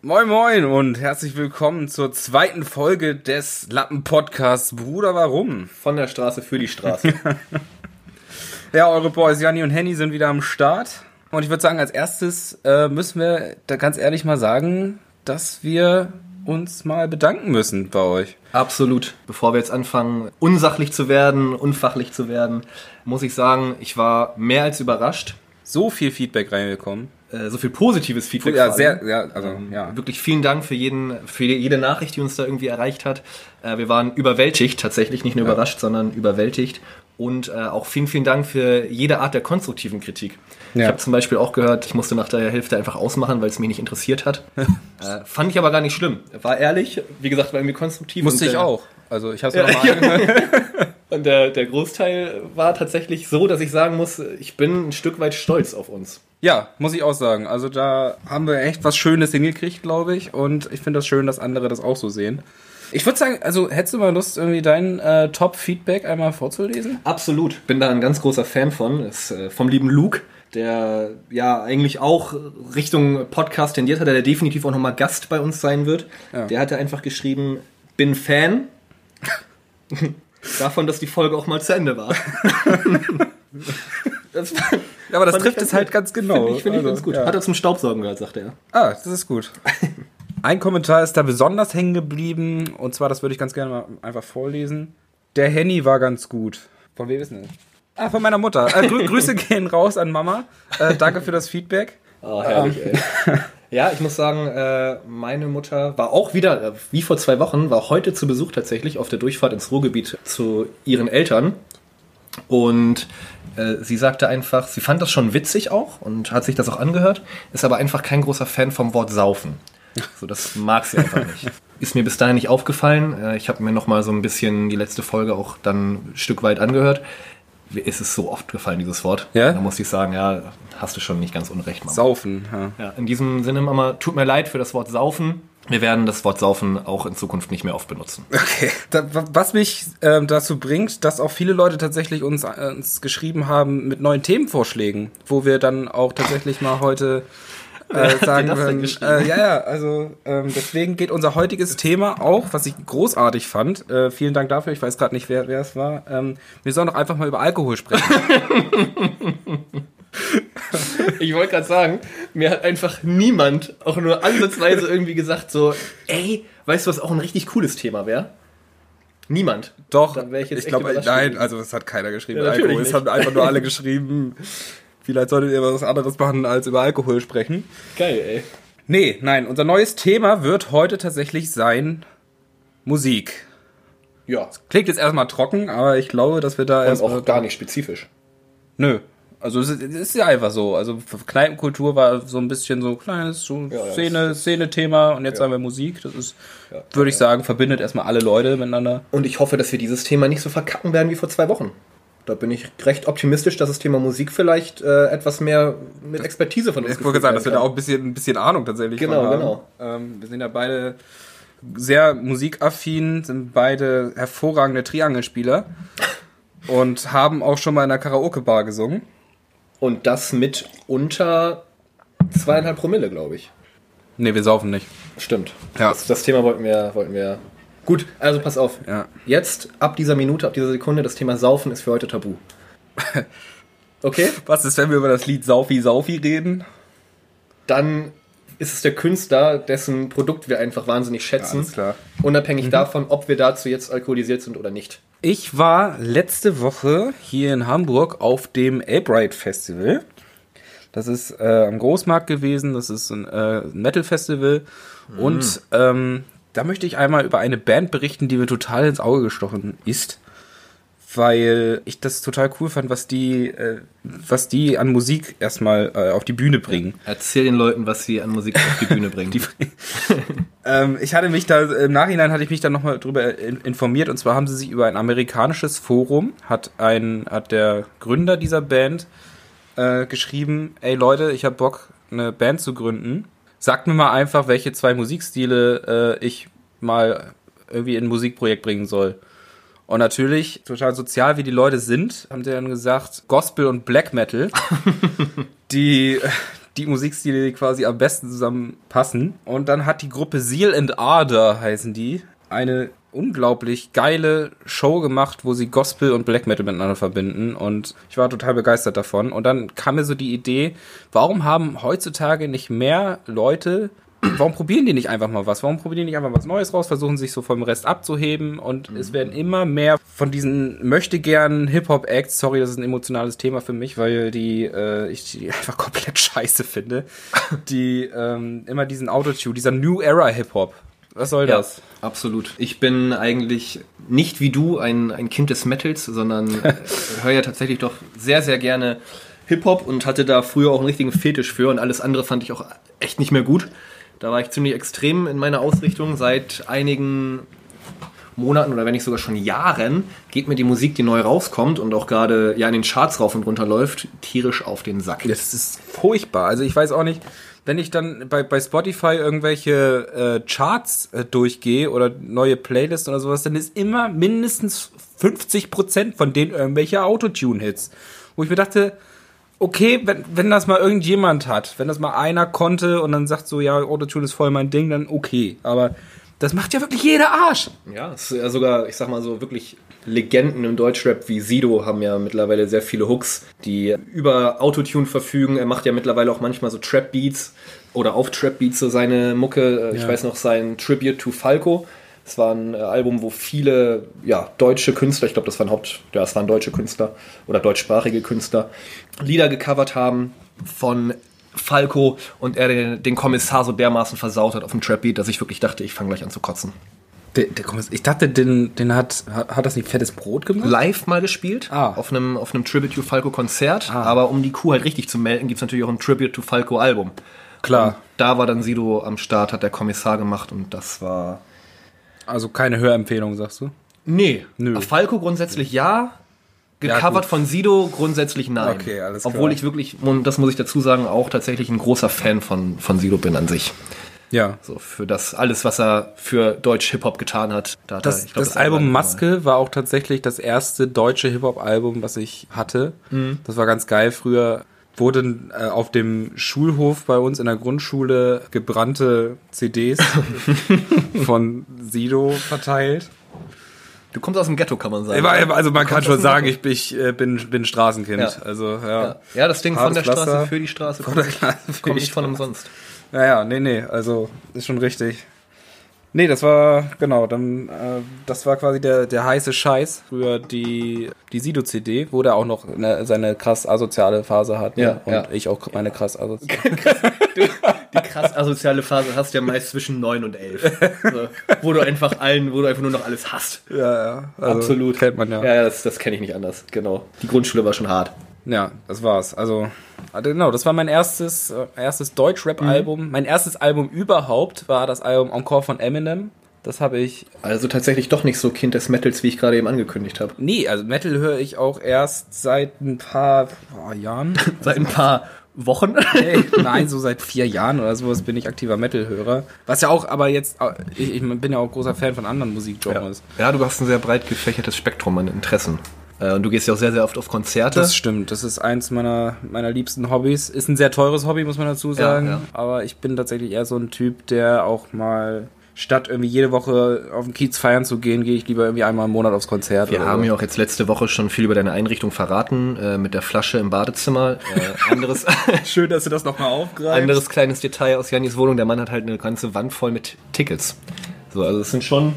Moin Moin und herzlich willkommen zur zweiten Folge des Lappen-Podcasts Bruder Warum? Von der Straße für die Straße. ja, eure Boys Janni und Henny sind wieder am Start. Und ich würde sagen, als erstes äh, müssen wir da ganz ehrlich mal sagen, dass wir uns mal bedanken müssen bei euch. Absolut. Bevor wir jetzt anfangen, unsachlich zu werden, unfachlich zu werden, muss ich sagen, ich war mehr als überrascht. So viel Feedback reingekommen. Äh, so viel positives Feedback. Ja, sehr, ja, also, ähm, ja. Wirklich vielen Dank für jeden, für jede Nachricht, die uns da irgendwie erreicht hat. Äh, wir waren überwältigt, tatsächlich, nicht nur ja. überrascht, sondern überwältigt. Und äh, auch vielen, vielen Dank für jede Art der konstruktiven Kritik. Ja. Ich habe zum Beispiel auch gehört, ich musste nach der Hälfte einfach ausmachen, weil es mich nicht interessiert hat. äh, fand ich aber gar nicht schlimm. War ehrlich, wie gesagt, war irgendwie konstruktiv. Musste ich auch. Also ich habe es ja, nochmal. Und der, der Großteil war tatsächlich so, dass ich sagen muss, ich bin ein Stück weit stolz auf uns. Ja, muss ich auch sagen. Also da haben wir echt was Schönes hingekriegt, glaube ich. Und ich finde das schön, dass andere das auch so sehen. Ich würde sagen, also hättest du mal Lust, irgendwie dein äh, Top-Feedback einmal vorzulesen? Absolut. Bin da ein ganz großer Fan von. Ist äh, vom lieben Luke, der ja eigentlich auch Richtung Podcast tendiert hat, der definitiv auch nochmal Gast bei uns sein wird. Ja. Der hatte einfach geschrieben, bin Fan davon, dass die Folge auch mal zu Ende war. das ja, aber das trifft es halt ganz genau. Finde ich, find also, ganz gut. Ja. Hat er zum Staubsaugen gehört, sagte er. Ah, das ist gut. Ein Kommentar ist da besonders hängen geblieben. Und zwar, das würde ich ganz gerne mal einfach vorlesen. Der Henny war ganz gut. Von wem ist denn das? Ah, von meiner Mutter. Äh, grü Grüße gehen raus an Mama. Äh, danke für das Feedback. Oh, herrlich, ähm. ey. Ja, ich muss sagen, äh, meine Mutter war auch wieder, äh, wie vor zwei Wochen, war heute zu Besuch tatsächlich auf der Durchfahrt ins Ruhrgebiet zu ihren Eltern. Und sie sagte einfach, sie fand das schon witzig auch und hat sich das auch angehört, ist aber einfach kein großer Fan vom Wort Saufen. So, das mag sie einfach nicht. Ist mir bis dahin nicht aufgefallen. Äh, ich habe mir noch mal so ein bisschen die letzte Folge auch dann ein Stück weit angehört. Ist es so oft gefallen, dieses Wort. Ja? Da muss ich sagen, ja, hast du schon nicht ganz unrecht, Mama. Saufen, ja. ja. In diesem Sinne, Mama, tut mir leid für das Wort Saufen. Wir werden das Wort Saufen auch in Zukunft nicht mehr oft benutzen. Okay. was mich äh, dazu bringt, dass auch viele Leute tatsächlich uns, äh, uns geschrieben haben mit neuen Themenvorschlägen, wo wir dann auch tatsächlich mal heute äh, sagen würden. Äh, ja, ja, also ähm, deswegen geht unser heutiges Thema auch, was ich großartig fand. Äh, vielen Dank dafür. Ich weiß gerade nicht, wer, wer es war. Ähm, wir sollen doch einfach mal über Alkohol sprechen. ich wollte gerade sagen, mir hat einfach niemand auch nur ansatzweise irgendwie gesagt, so, ey, weißt du, was auch ein richtig cooles Thema wäre? Niemand. Doch, ich, ich glaube, nein, also das hat keiner geschrieben. Ja, Alkohol, es haben einfach nur alle geschrieben. Vielleicht solltet ihr was anderes machen, als über Alkohol sprechen. Geil, ey. Nee, nein, unser neues Thema wird heute tatsächlich sein Musik. Ja. klingt jetzt erstmal trocken, aber ich glaube, dass wir da erstmal. auch gar nicht spezifisch. Nö, also es ist ja einfach so. Also Kneipenkultur war so ein bisschen so ein kleines so ja, Szene, Szene-Thema und jetzt ja. haben wir Musik. Das ist, ja, würde ich sagen, verbindet erstmal alle Leute miteinander. Und ich hoffe, dass wir dieses Thema nicht so verkacken werden wie vor zwei Wochen. Da bin ich recht optimistisch, dass das Thema Musik vielleicht äh, etwas mehr mit Expertise von uns Ich wollte sagen, dass wir da auch ein bisschen, ein bisschen Ahnung tatsächlich genau, haben. Genau, genau. Ähm, wir sind ja beide sehr musikaffin, sind beide hervorragende Triangelspieler und haben auch schon mal in einer Karaoke-Bar gesungen. Und das mit unter zweieinhalb Promille, glaube ich. Nee, wir saufen nicht. Stimmt. Ja. Das, das, Thema wollten wir, wollten wir. Gut, also pass auf. Ja. Jetzt, ab dieser Minute, ab dieser Sekunde, das Thema Saufen ist für heute tabu. Okay? Was ist, wenn wir über das Lied Saufi Saufi reden? Dann ist es der Künstler, dessen Produkt wir einfach wahnsinnig schätzen. Ja, klar. Unabhängig mhm. davon, ob wir dazu jetzt alkoholisiert sind oder nicht. Ich war letzte Woche hier in Hamburg auf dem Albright Festival. Das ist äh, am Großmarkt gewesen. Das ist ein äh, Metal Festival. Mhm. Und ähm, da möchte ich einmal über eine Band berichten, die mir total ins Auge gestochen ist weil ich das total cool fand, was die, äh, was die an Musik erstmal äh, auf die Bühne bringen. Erzähl den Leuten, was sie an Musik auf die Bühne bringen. die, ähm, ich hatte mich da, im Nachhinein hatte ich mich da nochmal drüber informiert und zwar haben sie sich über ein amerikanisches Forum, hat ein, hat der Gründer dieser Band äh, geschrieben, ey Leute, ich habe Bock, eine Band zu gründen. Sagt mir mal einfach, welche zwei Musikstile äh, ich mal irgendwie in ein Musikprojekt bringen soll. Und natürlich, total sozial wie die Leute sind, haben sie dann gesagt, Gospel und Black Metal. die, die Musikstile, die quasi am besten zusammenpassen. Und dann hat die Gruppe Seal and Ardor, heißen die, eine unglaublich geile Show gemacht, wo sie Gospel und Black Metal miteinander verbinden und ich war total begeistert davon und dann kam mir so die Idee, warum haben heutzutage nicht mehr Leute warum probieren die nicht einfach mal was? Warum probieren die nicht einfach was Neues raus, versuchen sich so vom Rest abzuheben und mhm. es werden immer mehr von diesen möchte gern Hip-Hop-Acts, sorry, das ist ein emotionales Thema für mich, weil die äh, ich die einfach komplett scheiße finde, die ähm, immer diesen Autotune, dieser New Era Hip-Hop was soll ja, das? Absolut. Ich bin eigentlich nicht wie du ein, ein Kind des Metals, sondern höre ja tatsächlich doch sehr, sehr gerne Hip-Hop und hatte da früher auch einen richtigen Fetisch für und alles andere fand ich auch echt nicht mehr gut. Da war ich ziemlich extrem in meiner Ausrichtung. Seit einigen Monaten oder wenn nicht sogar schon Jahren geht mir die Musik, die neu rauskommt und auch gerade ja in den Charts rauf und runter läuft, tierisch auf den Sack. Das ist furchtbar. Also ich weiß auch nicht, wenn ich dann bei, bei Spotify irgendwelche äh, Charts äh, durchgehe oder neue Playlists oder sowas, dann ist immer mindestens 50% von denen irgendwelche Autotune-Hits. Wo ich mir dachte, okay, wenn, wenn das mal irgendjemand hat, wenn das mal einer konnte und dann sagt so, ja, Autotune ist voll mein Ding, dann okay. Aber das macht ja wirklich jeder Arsch. Ja, es ist ja sogar, ich sag mal so, wirklich Legenden im Deutschrap wie Sido haben ja mittlerweile sehr viele Hooks, die über Autotune verfügen. Er macht ja mittlerweile auch manchmal so Trap-Beats oder auf Trap-Beats so seine Mucke. Äh, ich weiß noch sein Tribute to Falco. Es war ein äh, Album, wo viele ja, deutsche Künstler, ich glaube, das waren Haupt, ja, das waren deutsche Künstler oder deutschsprachige Künstler, Lieder gecovert haben von Falco und er den, den Kommissar so dermaßen versaut hat auf dem Trap-Beat, dass ich wirklich dachte, ich fange gleich an zu kotzen. Der, der ich dachte, den, den hat, hat das nicht fettes Brot gemacht? Live mal gespielt, ah. auf einem, auf einem Tribute to Falco Konzert. Ah. Aber um die Kuh halt richtig zu melden, gibt es natürlich auch ein Tribute to Falco Album. Klar. Und da war dann Sido am Start, hat der Kommissar gemacht und das war. Also keine Hörempfehlung, sagst du? Nee. Nö. Falco grundsätzlich ja. Gecovert ja, von Sido grundsätzlich nein. Okay, alles klar. Obwohl ich wirklich, und das muss ich dazu sagen, auch tatsächlich ein großer Fan von, von Sido bin an sich. Ja. So für das alles, was er für Deutsch Hip-Hop getan hat. Da hat das, er, glaub, das, das Album Maske war auch tatsächlich das erste deutsche Hip-Hop-Album, was ich hatte. Mhm. Das war ganz geil. Früher wurden äh, auf dem Schulhof bei uns in der Grundschule gebrannte CDs von Sido verteilt. Du kommst aus dem Ghetto, kann man sagen. Also man kann schon sagen, ich, ich äh, bin, bin Straßenkind. Ja. Also, ja. ja. ja das Ding von der Straße für die Straße kommt, kommt nicht von umsonst. Naja, nee, nee, also ist schon richtig. Nee, das war, genau, dann, äh, das war quasi der, der heiße Scheiß für die, die Sido-CD, wo der auch noch eine, seine krass asoziale Phase hat. Ne? Ja, und ja. ich auch meine krass asoziale. die krass asoziale Phase hast du ja meist zwischen 9 und 11. Also, wo du einfach allen, wo du einfach nur noch alles hast. Ja, ja. Also, Absolut. Kennt man ja. Ja, das, das kenne ich nicht anders, genau. Die Grundschule war schon hart. Ja, das war's. Also, also, genau, das war mein erstes, äh, erstes Deutsch-Rap-Album. Mhm. Mein erstes Album überhaupt war das Album Encore von Eminem. Das habe ich. Also tatsächlich doch nicht so Kind des Metals, wie ich gerade eben angekündigt habe. Nee, also Metal höre ich auch erst seit ein paar oh, Jahren. seit ein paar Wochen? Nee, nein, so seit vier Jahren oder sowas bin ich aktiver Metal-Hörer. Was ja auch, aber jetzt, ich, ich, bin ja auch großer Fan von anderen Musikgenres. Ja. ja, du hast ein sehr breit gefächertes Spektrum an Interessen. Äh, und du gehst ja auch sehr, sehr oft auf Konzerte. Das stimmt. Das ist eins meiner, meiner liebsten Hobbys. Ist ein sehr teures Hobby, muss man dazu sagen. Ja, ja. Aber ich bin tatsächlich eher so ein Typ, der auch mal statt irgendwie jede Woche auf den Kiez feiern zu gehen, gehe ich lieber irgendwie einmal im Monat aufs Konzert. Wir haben ja auch jetzt letzte Woche schon viel über deine Einrichtung verraten, äh, mit der Flasche im Badezimmer. Äh, anderes Schön, dass du das nochmal aufgreifst. Anderes kleines Detail aus Janis Wohnung, der Mann hat halt eine ganze Wand voll mit Tickets. So, also es sind schon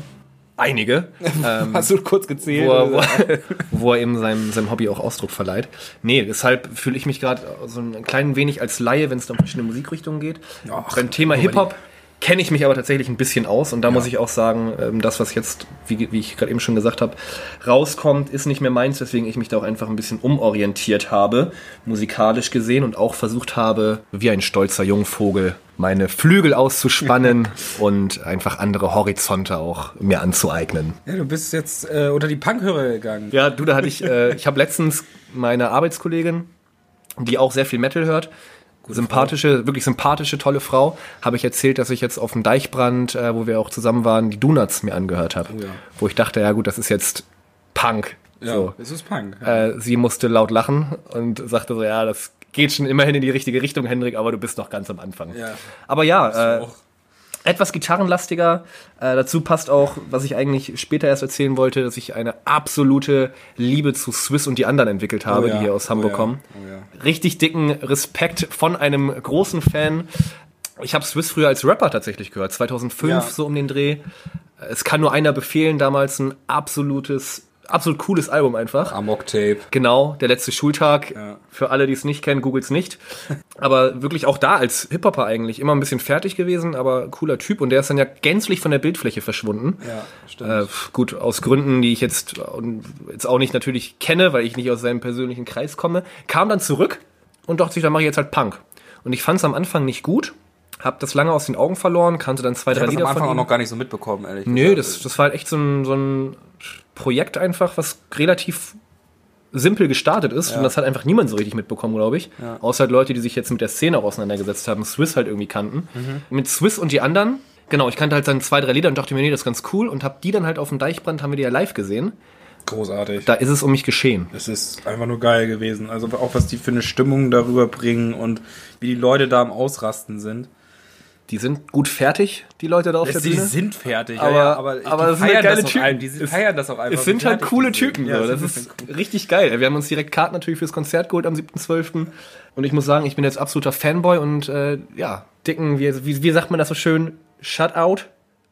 einige. Ähm, Hast du kurz gezählt? Wo er, wo, wo er eben seinem, seinem Hobby auch Ausdruck verleiht. Nee, deshalb fühle ich mich gerade so ein klein wenig als Laie, wenn es um verschiedene Musikrichtungen geht. Ach, Beim Thema Hip-Hop kenne ich mich aber tatsächlich ein bisschen aus und da ja. muss ich auch sagen, ähm, das, was jetzt, wie, wie ich gerade eben schon gesagt habe, rauskommt, ist nicht mehr meins, weswegen ich mich da auch einfach ein bisschen umorientiert habe, musikalisch gesehen und auch versucht habe, wie ein stolzer Jungvogel meine Flügel auszuspannen und einfach andere Horizonte auch mir anzueignen. Ja, du bist jetzt äh, unter die Punkhörer gegangen. Ja, du, da hatte ich, äh, ich habe letztens meine Arbeitskollegin, die auch sehr viel Metal hört, Gute sympathische, Frau. wirklich sympathische, tolle Frau, habe ich erzählt, dass ich jetzt auf dem Deichbrand, äh, wo wir auch zusammen waren, die Donuts mir angehört habe. Oh ja. Wo ich dachte, ja gut, das ist jetzt Punk. Ja, so. es ist Punk. Ja. Äh, sie musste laut lachen und sagte so, ja, das geht schon immerhin in die richtige Richtung, Hendrik, aber du bist noch ganz am Anfang. Ja. Aber ja, äh. Etwas gitarrenlastiger. Äh, dazu passt auch, was ich eigentlich später erst erzählen wollte, dass ich eine absolute Liebe zu Swiss und die anderen entwickelt habe, Oh ja, die hier aus Hamburg oh ja, kommen. oh ja. Richtig dicken Respekt von einem großen Fan. Ich habe Swiss früher als Rapper tatsächlich gehört, 2005 Ja. so um den Dreh. Es kann nur einer befehlen, damals ein absolutes, absolut cooles Album einfach. Amok Tape. Genau, der letzte Schultag. Ja. Für alle, die es nicht kennen, googelt's nicht. Aber wirklich auch da als Hip-Hopper eigentlich immer ein bisschen fertig gewesen, aber cooler Typ. Und der ist dann ja gänzlich von der Bildfläche verschwunden. Ja, stimmt. Äh, gut, aus Gründen, die ich jetzt, jetzt auch nicht natürlich kenne, weil ich nicht aus seinem persönlichen Kreis komme, kam dann zurück und dachte sich, dann mache ich jetzt halt Punk. Und ich fand es am Anfang nicht gut, hab das lange aus den Augen verloren, kannte dann zwei, ich drei habe das Lieder am Anfang auch noch gar nicht so mitbekommen, ehrlich Nö, gesagt. das, das war halt echt so ein, so ein Projekt einfach, was relativ simpel gestartet ist. Und das hat einfach niemand so richtig mitbekommen, glaube ich. Ja. Außer halt Leute, die sich jetzt mit der Szene auch auseinandergesetzt haben, Swiss halt irgendwie kannten. Mhm. Mit Swiss und die anderen, genau, ich kannte halt dann zwei, drei Lieder und dachte mir, nee, das ist ganz cool. Und hab die dann halt auf dem Deichbrand, haben wir die ja live gesehen. großartig. Da ist es um mich geschehen. Es ist einfach nur geil gewesen. Also auch was die für eine Stimmung darüber bringen und wie die Leute da am Ausrasten sind. Die sind gut fertig, die Leute da auf der Sie Bühne. sind fertig, Aber- ja, aber, aber die halt feiern geile das auch Typen. Die sind- Es- feiern das auch einfach. Es sind halt fertig coole. Typen. Ja, so. Das ist richtig geil. Wir haben uns direkt Karten natürlich fürs Konzert geholt am 7.12. Und ich muss sagen, ich bin jetzt absoluter Fanboy und äh, ja, dicken, wie, wie, wie sagt man das so schön, Shutout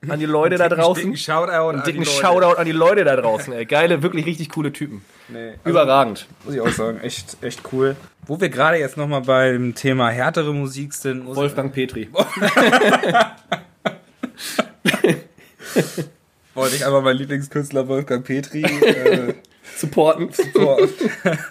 an die Leute da draußen. dicken Shoutout an die Leute. Shoutout an die Leute da draußen. Ey. Geile, wirklich richtig coole Typen. Nee, also, Überragend. muss ich auch sagen, echt, echt cool. Wo wir gerade jetzt nochmal beim Thema härtere Musik sind, muss Wolfgang Petri. wollte ich einfach meinen Lieblingskünstler Wolfgang Petri äh, Supporten. Boah.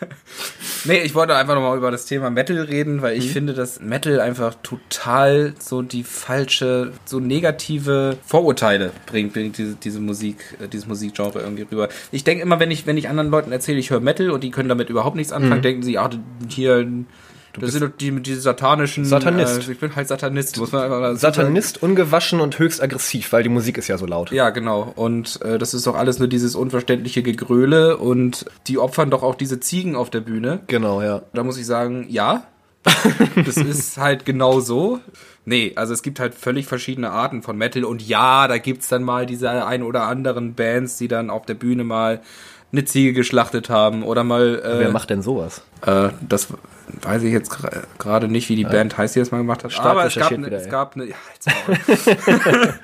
nee, ich wollte einfach nochmal über das Thema Metal reden, weil ich finde, dass Metal einfach total so die falsche, so negative Vorurteile bringt, bringt diese, diese Musik, äh, dieses Musikgenre irgendwie rüber. Ich denke immer, wenn ich, wenn ich anderen Leuten erzähle, ich höre Metal und die können damit überhaupt nichts anfangen, denken sie, ach, hier, das sind doch die, die satanischen. Satanist. Äh, ich bin halt Satanist, muss man einfach mal dazu sagen. Satanist, ungewaschen und höchst aggressiv, weil die Musik ist ja so laut. Ja, genau. Und äh, das ist doch alles nur dieses unverständliche Gegröle und die opfern doch auch diese Ziegen auf der Bühne. Genau, ja. Da muss ich sagen, ja. das ist halt genau so. Nee, also es gibt halt völlig verschiedene Arten von Metal und ja, da gibt's dann mal diese ein oder anderen Bands, die dann auf der Bühne mal eine Ziege geschlachtet haben oder mal äh, Wer macht denn sowas? äh, das weiß ich jetzt gerade nicht, wie die Band heißt, die das mal gemacht hat. Stark Aber es gab, eine, wieder, es gab eine, ja.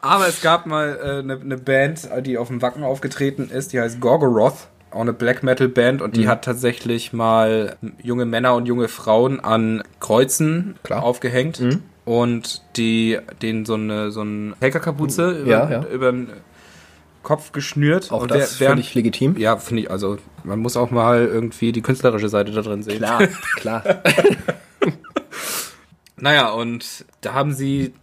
Aber es gab mal äh, eine, eine Band, die auf dem Wacken aufgetreten ist, die heißt Gorgoroth, auch eine Black Metal Band und die hat tatsächlich mal junge Männer und junge Frauen an Kreuzen Klar. aufgehängt und die denen so eine so eine Hackerkapuze über, Ja, ja. über den Kopf geschnürt Auch und das wer- völlig legitim. ja, finde ich, also man muss auch mal irgendwie die künstlerische Seite da drin sehen. Klar, klar. Naja, und da haben sie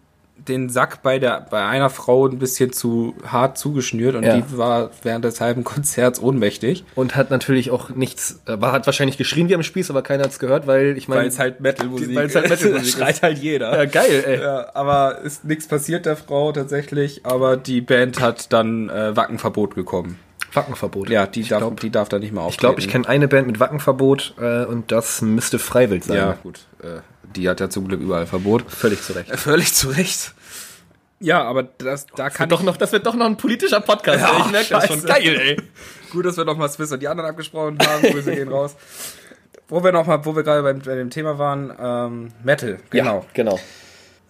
den Sack bei der bei einer Frau ein bisschen zu hart zugeschnürt und Ja. die war während des halben Konzerts ohnmächtig. Und hat natürlich auch nichts, äh, war, hat wahrscheinlich geschrien wie am Spieß, aber keiner hat's gehört, weil ich meine. Weil es halt Metal-Musik Weil es halt Metal-Musik ist. Schreit halt jeder. ja, geil, ey. Ja, aber ist nichts passiert der Frau tatsächlich, aber die Band hat dann äh, Wackenverbot bekommen. Wackenverbot. Ja, die, darf, glaub- die darf da nicht mehr auftreten. Ich glaube, ich kenne eine Band mit Wackenverbot äh, und das müsste Freiwild sein. Ja, gut. Äh, die hat ja zum Glück überall Verbot. Völlig zu Recht. Äh, Völlig zu Recht. Ja, aber das, da kann Doch noch, das wird doch noch ein politischer Podcast. Ja, ich merke das schon. Geil, ey. Gut, dass wir nochmal Swiss und die anderen abgesprochen haben. Grüße gehen raus. Wo wir noch mal, wo wir gerade beim, bei dem Thema waren, ähm, Metal, genau. Ja, genau.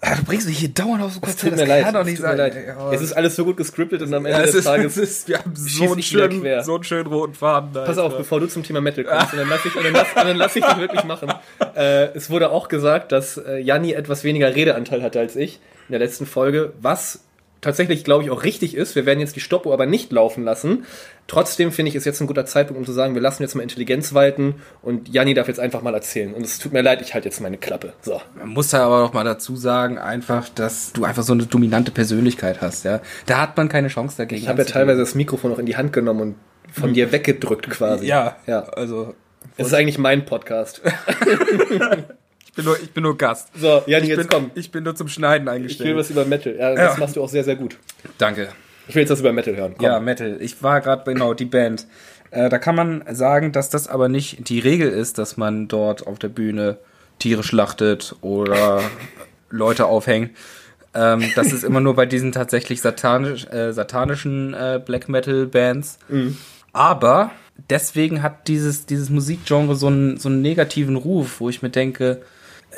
Ah, du bringst mich hier dauernd auf so kurz tut mir leid. Kann doch es nicht tut mir sein. leid. Es ist alles so gut gescriptet und am Ende ja, es des ist, Tages. es ist, wir haben so einen, schönen, so einen schönen roten Faden. Da Pass auf, bevor du zum Thema Metal kommst, und dann lass ich, und dann lass, dann lass ich dich wirklich machen. Äh, es wurde auch gesagt, dass äh, Janni etwas weniger Redeanteil hatte als ich in der letzten Folge, was tatsächlich, glaube ich, auch richtig ist. Wir werden jetzt die Stoppuhr aber nicht laufen lassen. Trotzdem finde ich, ist jetzt ein guter Zeitpunkt, um zu sagen, wir lassen jetzt mal Intelligenz walten und Janni darf jetzt einfach mal erzählen. Und es tut mir leid, ich halte jetzt meine Klappe. So. Man muss da aber noch mal dazu sagen, einfach, dass du einfach so eine dominante Persönlichkeit hast, ja. Da hat man keine Chance dagegen. Ich habe ja teilweise das Mikrofon auch in die Hand genommen und von dir weggedrückt quasi. Ja, Ja. Also, Es ist eigentlich mein Podcast. ich bin nur, ich bin nur Gast. So, Janni, Ich jetzt bin, komm. ich bin nur zum Schneiden Ich eingestellt. will was über Metal. Ja, das Ja. machst du auch sehr, sehr gut. Danke. Ich will jetzt was über Metal hören. Komm. Ja, Metal. Ich war gerade genau die Band. Äh, da kann man sagen, dass das aber nicht die Regel ist, dass man dort auf der Bühne Tiere schlachtet oder Leute aufhängt. Ähm, das ist immer nur bei diesen tatsächlich satanisch, äh, satanischen äh, Black Metal Bands. Mhm. Aber deswegen hat dieses, dieses Musikgenre so einen, so einen negativen Ruf, wo ich mir denke,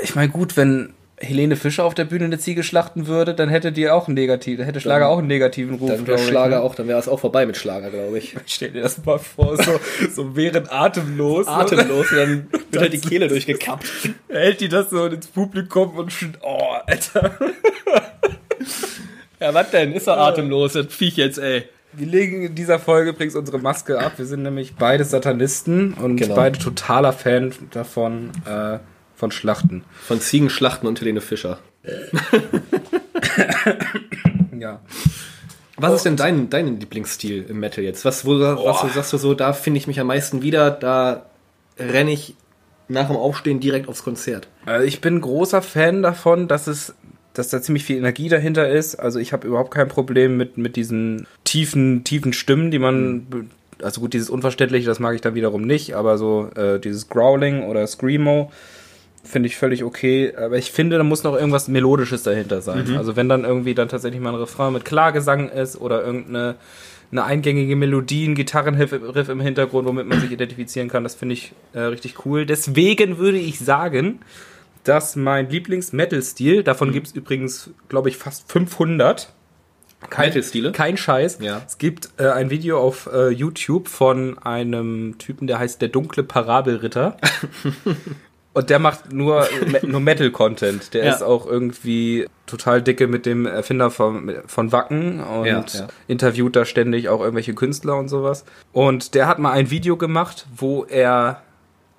ich meine, gut, wenn Helene Fischer auf der Bühne eine Ziege schlachten würde, dann hätte die auch einen negativen, hätte Schlager dann, auch einen negativen Ruf. Dann wäre Schlager ne? auch, dann wäre es auch vorbei mit Schlager, glaube ich. Stell dir das mal vor, so, so während atemlos. Atemlos, und dann wird halt die Kehle durchgekappt. Hält die das so ins Publikum und schon, oh, Alter. ja, was denn? Ist er atemlos, das Viech jetzt, ey. Wir legen in dieser Folge übrigens unsere Maske ab. Wir sind nämlich beide Satanisten und genau. beide totaler Fan davon, äh, von Schlachten. Von Ziegenschlachten und Helene Fischer. ja. Was ist denn dein, dein Lieblingsstil im Metal jetzt? Was, wo, was sagst du so, da finde ich mich am meisten wieder, da renne ich nach dem Aufstehen direkt aufs Konzert? Also ich bin großer Fan davon, dass es dass da ziemlich viel Energie dahinter ist. Also ich habe überhaupt kein Problem mit, mit diesen tiefen, tiefen Stimmen, die man, mhm. also gut, dieses Unverständliche, das mag ich dann wiederum nicht, aber so äh, dieses Growling oder Screamo, finde ich völlig okay. Aber ich finde, da muss noch irgendwas Melodisches dahinter sein. Mhm. Also wenn dann irgendwie dann tatsächlich mal ein Refrain mit Klagesang ist oder irgendeine eine eingängige Melodie, ein Gitarrenriff im Hintergrund, womit man sich identifizieren kann, das finde ich äh, richtig cool. Deswegen würde ich sagen, dass mein Lieblings-Metal-Stil, davon mhm. gibt es übrigens, glaube ich, fast 500. Kein, Metal-Stile? Kein Scheiß. Ja. Es gibt äh, ein Video auf äh, YouTube von einem Typen, der heißt der dunkle Parabelritter. Und der macht nur, nur Metal-Content. Der ja. ist auch irgendwie total dicke mit dem Erfinder von, von Wacken und ja, ja. interviewt da ständig auch irgendwelche Künstler und sowas. Und der hat mal ein Video gemacht, wo er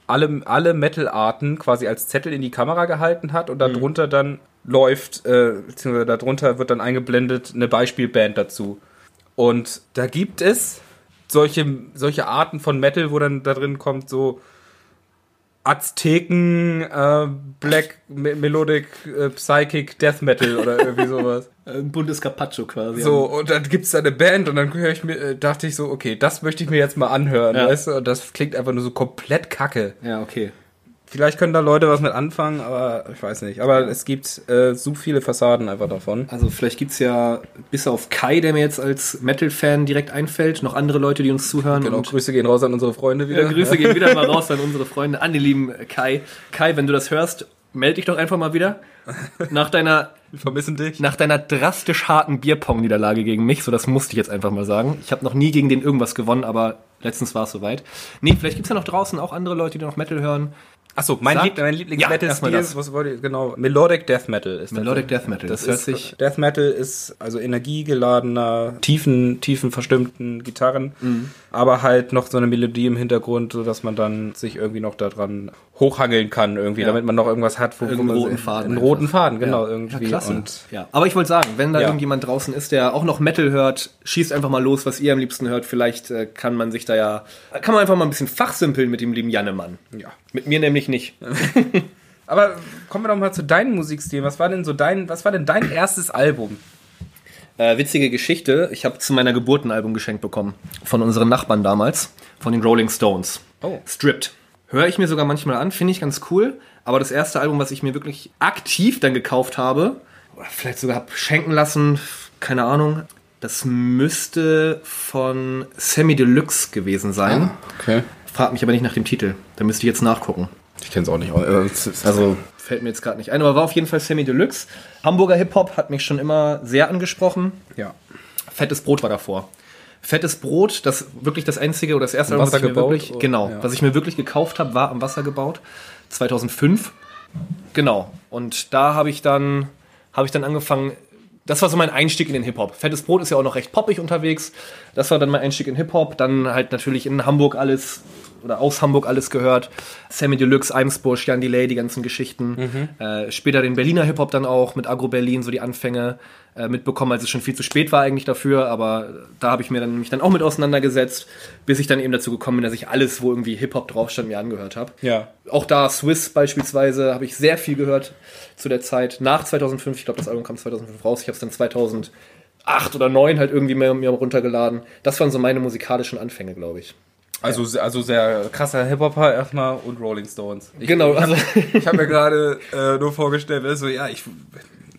alle, alle Metal-Arten quasi als Zettel in die Kamera gehalten hat und darunter mhm. dann läuft, äh, beziehungsweise darunter wird dann eingeblendet eine Beispielband dazu. Und da gibt es solche, solche Arten von Metal, wo dann da drin kommt so Azteken, äh, Black Melodic äh, Psychic Death Metal oder irgendwie sowas. Ein buntes Carpaccio quasi. So, und dann gibt's da eine Band und dann höre ich mir, äh, dachte ich so, okay, das möchte ich mir jetzt mal anhören, ja. weißt du? Und das klingt einfach nur so komplett kacke. Ja, okay. Vielleicht können da Leute was mit anfangen, aber ich weiß nicht. Aber es gibt äh, so viele Fassaden einfach davon. Also vielleicht gibt es ja, bis auf Kai, der mir jetzt als Metal-Fan direkt einfällt, noch andere Leute, die uns zuhören. Genau, Grüße gehen raus an unsere Freunde wieder. Ja, Grüße gehen wieder mal raus an unsere Freunde, an den lieben Kai. Kai, wenn du das hörst, melde dich doch einfach mal wieder. Nach deiner wir vermissen dich. Nach deiner drastisch harten Bierpong-Niederlage gegen mich, so das musste ich jetzt einfach mal sagen. Ich habe noch nie gegen den irgendwas gewonnen, aber letztens war es soweit. Nee, vielleicht gibt's ja noch draußen auch andere Leute, die noch Metal hören. Achso, mein, Lieb mein Lieblings-Metal-Stil, ja, was wollte ich, genau, Melodic Death Metal ist Melodic Death Metal, das, das hört sich... Death Metal ist also energiegeladener, tiefen, tiefen verstimmten Gitarren, mhm. Aber halt noch so eine Melodie im Hintergrund, so dass man dann sich irgendwie noch daran hochhangeln kann irgendwie, ja. damit man noch irgendwas hat, wo, wo man roten Faden. Einen roten Faden, genau, ja. irgendwie. Ja, klasse. Und ja. Aber ich wollte sagen, wenn da irgendjemand draußen ist, der auch noch Metal hört, schießt einfach mal los, was ihr am liebsten hört. Vielleicht äh, kann man sich da ja, kann man einfach mal ein bisschen fachsimpeln mit dem lieben Jannemann. Ja. Mit mir nämlich nicht. Aber kommen wir doch mal zu deinem Musikstil. Was war denn so dein, was war denn dein erstes Album? Äh, witzige Geschichte. Ich habe zu meiner Geburt ein Album geschenkt bekommen. Von unseren Nachbarn damals. Von den Rolling Stones. Oh. Stripped. Höre ich mir sogar manchmal an, finde ich ganz cool. Aber das erste Album, was ich mir wirklich aktiv dann gekauft habe, vielleicht sogar habe schenken lassen, keine Ahnung, das müsste von Sammy Deluxe gewesen sein. Ah, okay. Frag mich aber nicht nach dem Titel. Da müsste ich jetzt nachgucken. Ich kenne es auch nicht. Also fällt mir jetzt gerade nicht ein, aber war auf jeden Fall Sammy Deluxe. Hamburger Hip-Hop hat mich schon immer sehr angesprochen. Ja. Fettes Brot war davor. Fettes Brot, das wirklich das einzige oder das erste, was ich mir wirklich, oder? genau, ja. was ich mir wirklich gekauft habe, war am Wasser gebaut. 2005. Genau. Und da habe ich dann, habe ich dann angefangen, das war so mein Einstieg in den Hip-Hop. Fettes Brot ist ja auch noch recht poppig unterwegs. Das war dann mein Einstieg in Hip-Hop. Dann halt natürlich in Hamburg alles oder aus Hamburg alles gehört. Sammy Deluxe, Eimsbusch, Jan Delay, die ganzen Geschichten. Mhm. Äh, später den Berliner Hip-Hop dann auch mit Agro Berlin, so die Anfänge äh, mitbekommen, als es schon viel zu spät war eigentlich dafür. Aber da habe ich mir dann, mich dann auch mit auseinandergesetzt, bis ich dann eben dazu gekommen bin, dass ich alles, wo irgendwie Hip-Hop draufstand, mir angehört habe. Ja. Auch da Swiss beispielsweise habe ich sehr viel gehört zu der Zeit. Nach 2005, ich glaube, das Album kam 2005 raus. Ich habe es dann 2008 oder 2009 halt irgendwie mehr, mir runtergeladen. Das waren so meine musikalischen Anfänge, glaube ich. Also, also sehr krasser Hip-Hopper erstmal und Rolling Stones. Ich, Genau, also Ich habe mir gerade äh, nur vorgestellt, so, ja, ich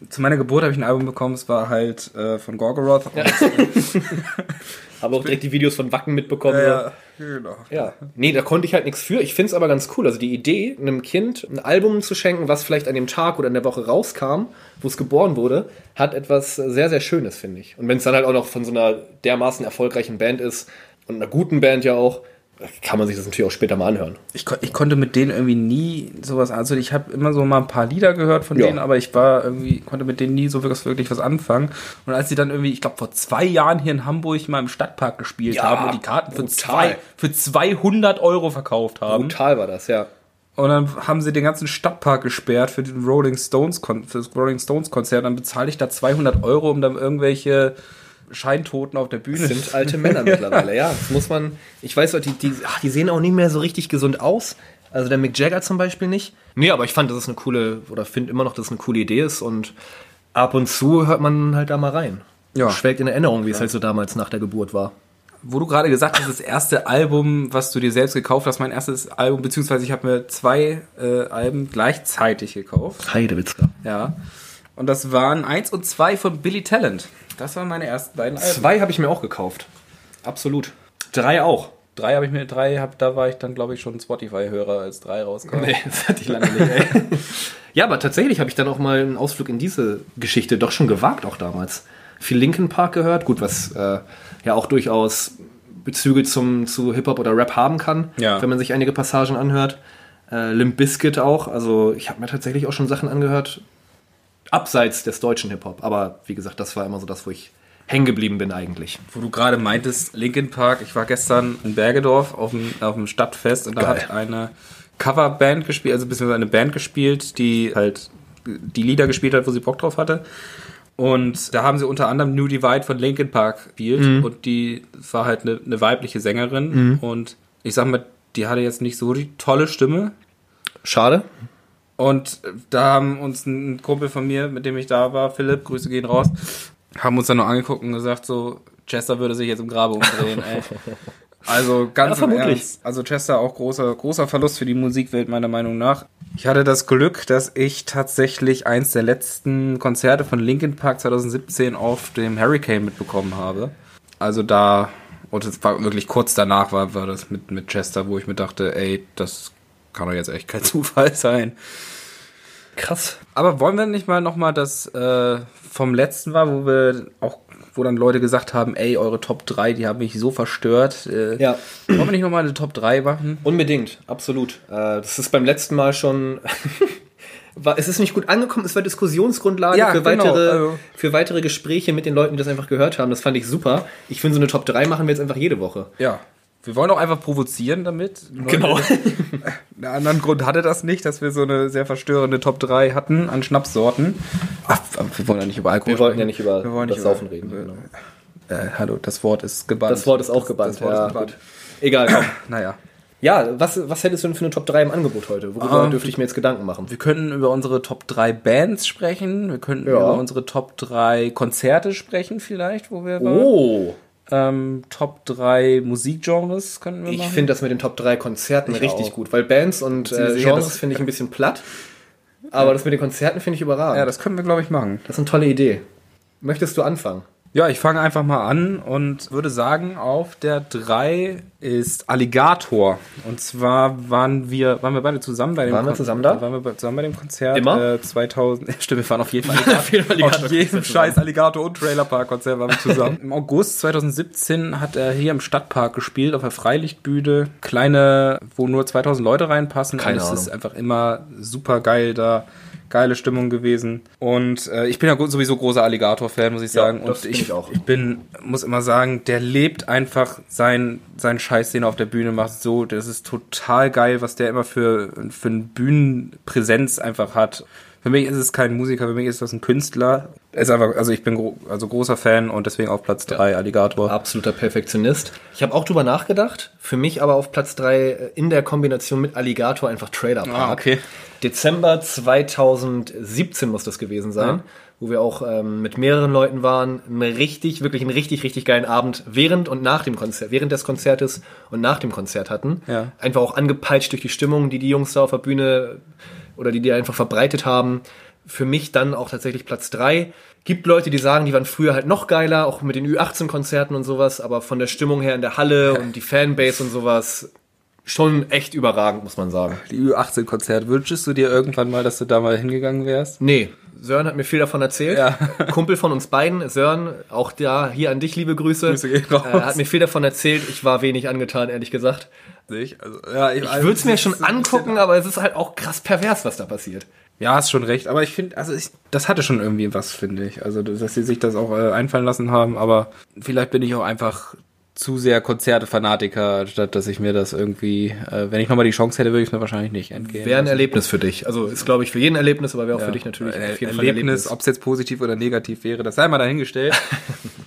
zu meiner Geburt habe ich ein Album bekommen, es war halt äh, von Gorgoroth. Ja. habe auch direkt die Videos von Wacken mitbekommen. ja, genau. Ja. Nee, da konnte ich halt nichts für. Ich finde es aber ganz cool. Also die Idee, einem Kind ein Album zu schenken, was vielleicht an dem Tag oder in der Woche rauskam, wo es geboren wurde, hat etwas sehr, sehr Schönes, finde ich. Und wenn es dann halt auch noch von so einer dermaßen erfolgreichen Band ist und einer guten Band ja auch, kann man sich das natürlich auch später mal anhören. Ich, kon- ich konnte mit denen irgendwie nie sowas, also ich habe immer so mal ein paar Lieder gehört von Ja. denen, aber ich war irgendwie, konnte mit denen nie so wirklich, wirklich was anfangen. Und als sie dann irgendwie, ich glaube vor zwei Jahren hier in Hamburg mal im Stadtpark gespielt Ja, haben und die Karten für, brutal. zwei, für 200 Euro verkauft haben. Brutal war das, ja. Und dann haben sie den ganzen Stadtpark gesperrt für den Rolling Stones für das Rolling Stones Konzert. Dann bezahle ich da 200 Euro, um dann irgendwelche Scheintoten auf der Bühne. Das sind alte Männer mittlerweile, ja. Das muss man. Ich weiß auch, die, die, ach, die sehen auch nicht mehr so richtig gesund aus. Also der Mick Jagger zum Beispiel nicht. Nee, aber ich fand, dass es eine coole, oder finde immer noch, dass es eine coole Idee ist und ab und zu hört man halt da mal rein. Ja. Schwelgt in Erinnerung, wie es halt so damals nach der Geburt war. Wo du gerade gesagt hast, das erste Album, was du dir selbst gekauft hast, mein erstes Album, beziehungsweise ich habe mir zwei äh, Alben gleichzeitig gekauft. Heidewitzka. Ja. Und das waren eins und zwei von Billy Talent. Das waren meine ersten beiden Alben. Zwei habe ich mir auch gekauft. Absolut. Drei auch. Drei habe ich mir, drei hab, da war ich dann, glaube ich, schon Spotify-Hörer, als drei rauskam. Nee, das hatte ich lange nicht, ey. ja, aber tatsächlich habe ich dann auch mal einen Ausflug in diese Geschichte doch schon gewagt, auch damals. Viel Linkin Park gehört, gut, was äh, ja auch durchaus Bezüge zum, zu Hip-Hop oder Rap haben kann, Ja. wenn man sich einige Passagen anhört. Äh, Limp Bizkit auch, also ich habe mir tatsächlich auch schon Sachen angehört, abseits des deutschen Hip-Hop. Aber wie gesagt, das war immer so das, wo ich hängen geblieben bin eigentlich. Wo du gerade meintest, Linkin Park, ich war gestern in Bergedorf auf dem, auf dem Stadtfest und da Geil. hat eine Coverband gespielt, also beziehungsweise eine Band gespielt, die halt die Lieder gespielt hat, wo sie Bock drauf hatte. Und da haben sie unter anderem New Divide von Linkin Park gespielt und die war halt eine, eine weibliche Sängerin und ich sag mal, die hatte jetzt nicht so die tolle Stimme, Schade. Und da haben uns ein Kumpel von mir, mit dem ich da war, Philipp, Grüße gehen raus, haben uns dann noch angeguckt und gesagt, so, Chester würde sich jetzt im Grabe umdrehen, ey. Also ganz Ja, im. Ernst. Also Chester auch großer, großer Verlust für die Musikwelt, meiner Meinung nach. Ich hatte das Glück, dass ich tatsächlich eins der letzten Konzerte von Linkin Park 2017 auf dem Hurricane mitbekommen habe. Also da, und es war wirklich kurz danach war, war das mit, mit Chester, wo ich mir dachte, ey, das kann doch jetzt echt kein Zufall sein. Krass. Aber wollen wir nicht mal nochmal das äh, vom letzten war, wo wir auch, wo dann Leute gesagt haben, ey, eure Top 3, die haben mich so verstört. Äh, Ja. Wollen wir nicht nochmal eine Top 3 machen? Unbedingt, absolut. Äh, das ist beim letzten Mal schon. war, es ist nicht gut angekommen, es war Diskussionsgrundlage Ja, für, genau, weitere, also- für weitere Gespräche mit den Leuten, die das einfach gehört haben. Das fand ich super. Ich finde, so eine Top 3 machen wir jetzt einfach jede Woche. Ja. Wir wollen auch einfach provozieren damit. Genau. Einen anderen Grund hatte das nicht, dass wir so eine sehr verstörende Top 3 hatten an Schnapssorten. Ach, wir wollen ja nicht über Alkohol Wir wollten ja nicht über Wir wollen das nicht über- Saufen reden. Genau. Äh, hallo, das Wort ist gebannt. Das Wort ist auch gebannt. Das, Wort ja, ist gebannt. gut. Egal, komm. Naja. Ja, was, was hättest du denn für eine Top 3 im Angebot heute? Worüber Ähm, dürfte ich mir jetzt Gedanken machen? Wir könnten über unsere Top 3 Bands sprechen. Wir könnten Ja. über unsere Top 3 Konzerte sprechen, vielleicht, wo wir waren. Ähm, Top 3 Musikgenres könnten wir ich machen. finde das mit den Top 3 Konzerten Ich richtig auch. gut, weil Bands und äh, Genres finde ich ein bisschen platt. Aber das mit den Konzerten finde ich überragend. ja, das können wir, glaube ich, machen. das ist eine tolle Idee. Möchtest du anfangen? Ja, ich fange einfach mal an und würde sagen, auf der 3 ist Alligator. Und zwar waren wir, waren wir beide zusammen bei dem Waren wir zusammen da? Waren wir zusammen bei dem Konzert. Immer? Äh, 2000, stimmt, wir waren auf jeden Fall Auf jeden Fall auf Alligator- jedem scheiß Alligator und Trailerpark Konzert waren wir zusammen. Im August 2017 hat er hier im Stadtpark gespielt, auf der Freilichtbühne. Kleine, wo nur 2000 Leute reinpassen. Keine und es Ahnung. ist einfach immer super geil da. Geile Stimmung gewesen. Und äh, ich bin ja sowieso großer Alligator-Fan, muss ich sagen. das und ich, ich auch. ich bin, muss immer sagen, der lebt einfach sein, sein Scheiß, den er auf der Bühne macht, so. Das ist total geil, was der immer für, für eine Bühnenpräsenz einfach hat. Für mich ist es kein Musiker, für mich ist das ein Künstler. Er ist einfach, also ich bin gro also großer Fan und deswegen auf Platz 3 Alligator. Absoluter Perfektionist. Ich habe auch drüber nachgedacht. Für mich aber auf Platz 3 in der Kombination mit Alligator einfach Trailer Park. Ah, okay. Dezember 2017 muss das gewesen sein, ja. wo wir auch ähm, mit mehreren Leuten waren. Richtig, wirklich einen richtig, richtig geilen Abend während und nach dem Konzert, während des Konzertes und nach dem Konzert hatten. Ja. Einfach auch angepeitscht durch die Stimmung, die die Jungs da auf der Bühne oder die die einfach verbreitet haben. Für mich dann auch tatsächlich Platz drei. Gibt Leute, die sagen, die waren früher halt noch geiler, auch mit den Ü18-Konzerten und sowas, aber von der Stimmung her in der Halle und die Fanbase und sowas schon echt überragend, muss man sagen. Die Ü18-Konzert, wünschst du dir irgendwann mal, dass du da mal hingegangen wärst? Nee. Sören hat mir viel davon erzählt. Ja. Kumpel von uns beiden, Sören, auch da hier an dich liebe Grüße. Grüße gehen raus. Äh, hat mir viel davon erzählt. Ich war wenig angetan, ehrlich gesagt. Ich, also, ja, ich, ich also, würde es mir schon angucken, aber es ist halt auch krass pervers, was da passiert. Ja, hast schon recht. Aber ich finde, also ich, das hatte schon irgendwie was, finde ich. Also, dass sie sich das auch äh, einfallen lassen haben. Aber vielleicht bin ich auch einfach zu sehr Konzerte-Fanatiker, statt dass ich mir das irgendwie, äh, wenn ich nochmal die Chance hätte, würde ich es mir wahrscheinlich nicht entgehen. Wäre ein Erlebnis für dich. Also ist, glaube ich, für jeden Erlebnis, aber wäre auch ja. für dich natürlich ein Erlebnis. Ob es jetzt positiv oder negativ wäre, das sei mal dahingestellt.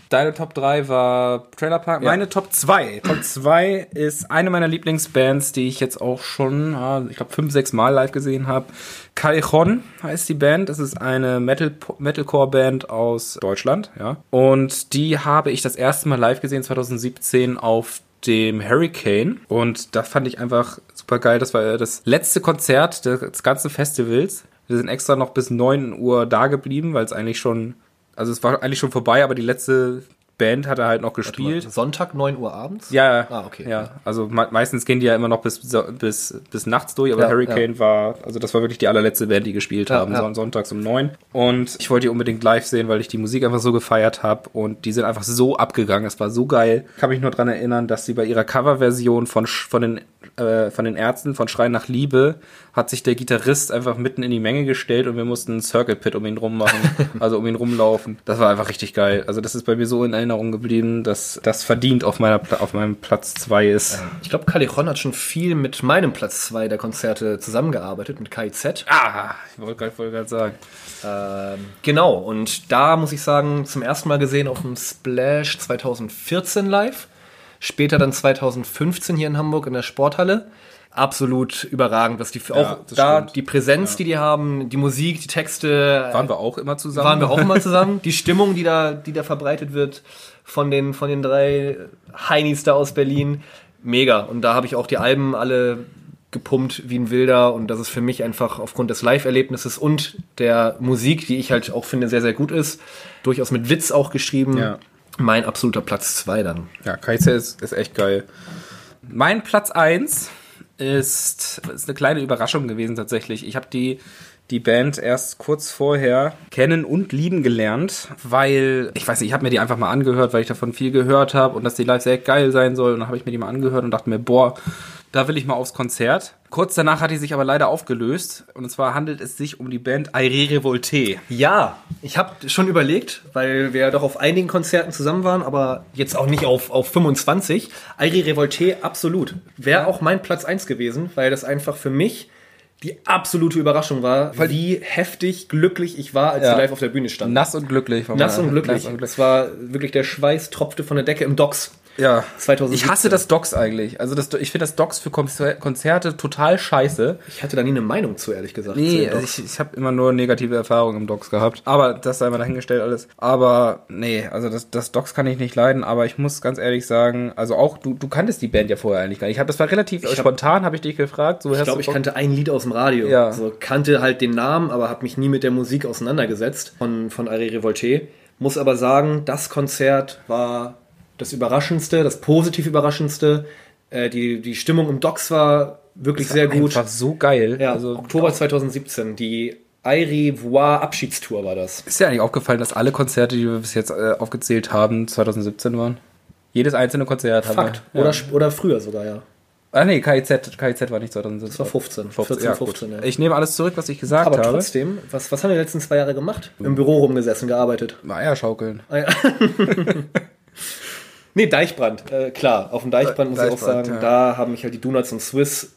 Deine Top 3 war Trailer Park. Ja. Meine Top 2. Top 2 ist eine meiner Lieblingsbands, die ich jetzt auch schon, ich glaube, fünf, sechs Mal live gesehen habe. Callejon heißt die Band. Das ist eine Metal Metalcore-Band aus Deutschland, ja. Und die habe ich das erste Mal live gesehen 2017 auf dem Hurricane und das fand ich einfach super geil. Das war das letzte Konzert des ganzen Festivals. Wir sind extra noch bis 9 Uhr da geblieben, weil es eigentlich schon, also es war eigentlich schon vorbei, aber die letzte Band hat er halt noch gespielt. Mal, Sonntag 9 Uhr abends? Ja, ah, okay. Ja, also me meistens gehen die ja immer noch bis, bis, bis nachts durch, aber ja, Hurricane ja. war, also das war wirklich die allerletzte Band, die gespielt ja, haben, ja. sonntags um 9. Und ich wollte die unbedingt live sehen, weil ich die Musik einfach so gefeiert habe und die sind einfach so abgegangen. Es war so geil. Ich kann mich nur dran erinnern, dass sie bei ihrer Coverversion von, von den äh, von den Ärzten von Schreien nach Liebe hat sich der Gitarrist einfach mitten in die Menge gestellt und wir mussten einen Circle Pit um ihn rum machen, also um ihn rumlaufen. Das war einfach richtig geil. Also das ist bei mir so in Erinnerung geblieben, dass das verdient auf meiner auf meinem Platz zwei ist. Ich glaube, Callejon hat schon viel mit meinem Platz zwei der Konzerte zusammengearbeitet mit KIZ. Ah, ich wollte gerade sagen. Ähm, genau, und da muss ich sagen, zum ersten Mal gesehen auf dem Splash 2014 live. Später dann 2015 hier in Hamburg in der Sporthalle. Absolut überragend, was die ja, auch da stimmt. die Präsenz, ja. die die haben, die Musik, die Texte. Waren wir auch immer zusammen? Waren wir auch immer zusammen. die Stimmung, die da, die da verbreitet wird von den von den drei Heinis da aus Berlin, mega. Und da habe ich auch die Alben alle gepumpt wie ein Wilder und das ist für mich einfach aufgrund des Live-Erlebnisses und der Musik, die ich halt auch finde sehr, sehr gut ist, durchaus mit Witz auch geschrieben. Ja mein absoluter Platz 2 dann. Ja, Kaiser ist, ist echt geil. Mein Platz 1 ist, ist eine kleine Überraschung gewesen tatsächlich. Ich habe die, die Band erst kurz vorher kennen und lieben gelernt, weil, ich weiß nicht, ich habe mir die einfach mal angehört, weil ich davon viel gehört habe und dass die live sehr geil sein soll. Und dann habe ich mir die mal angehört und dachte mir, boah, da will ich mal aufs Konzert. Kurz danach hat die sich aber leider aufgelöst. Und zwar handelt es sich um die Band Aire Revolte. Ja, ich habe schon überlegt, weil wir ja doch auf einigen Konzerten zusammen waren, aber jetzt auch nicht auf, auf 25. Aire Revolte, absolut. Wäre auch mein Platz 1 gewesen, weil das einfach für mich die absolute Überraschung war, weil wie heftig glücklich ich war, als ja. sie live auf der Bühne stand. Nass und glücklich. Nass und glücklich. Nass und glücklich. Es war wirklich der Schweiß tropfte von der Decke im Docks. Ja. 2017. Ich hasse das Docs eigentlich. Also das, ich finde das Docs für Konzerte total scheiße. Ich hatte da nie eine Meinung zu, ehrlich gesagt. Nee, also ich, ich habe immer nur negative Erfahrungen im Docs gehabt. Aber das sei mal dahingestellt alles. Aber nee, also das, das Docs kann ich nicht leiden. Aber ich muss ganz ehrlich sagen, also auch du, du kanntest die Band ja vorher eigentlich gar nicht. Ich hab, das war relativ ich spontan, habe ich dich gefragt. So, ich glaube, ich kannte ein Lied aus dem Radio. Ja. Also kannte halt den Namen, aber habe mich nie mit der Musik auseinandergesetzt von, von Ari Revolte. Muss aber sagen, das Konzert war das Überraschendste, das positiv Überraschendste. Äh, die, die Stimmung im Docks war wirklich sehr gut. Einfach so geil. Ja, also Oktober 2017, die Airi Voir Abschiedstour war das. Ist dir eigentlich aufgefallen, dass alle Konzerte, die wir bis jetzt äh, aufgezählt haben, 2017 waren? Jedes einzelne Konzert Fakt. haben wir. Ja. Oder, oder früher sogar, ja. Ah nee, KIZ, KIZ war nicht 2017. Das war 15. 15 14, ja, 15, ja. Ich nehme alles zurück, was ich gesagt Aber habe. Aber trotzdem, was, was haben wir die letzten zwei Jahre gemacht? Im Büro rumgesessen, gearbeitet. Eierschaukeln. Eier. Nee, Deichbrand, äh, klar. Auf dem Deichbrand muss Deichbrand, ich auch sagen, ja. da haben mich halt die Donuts und Swiss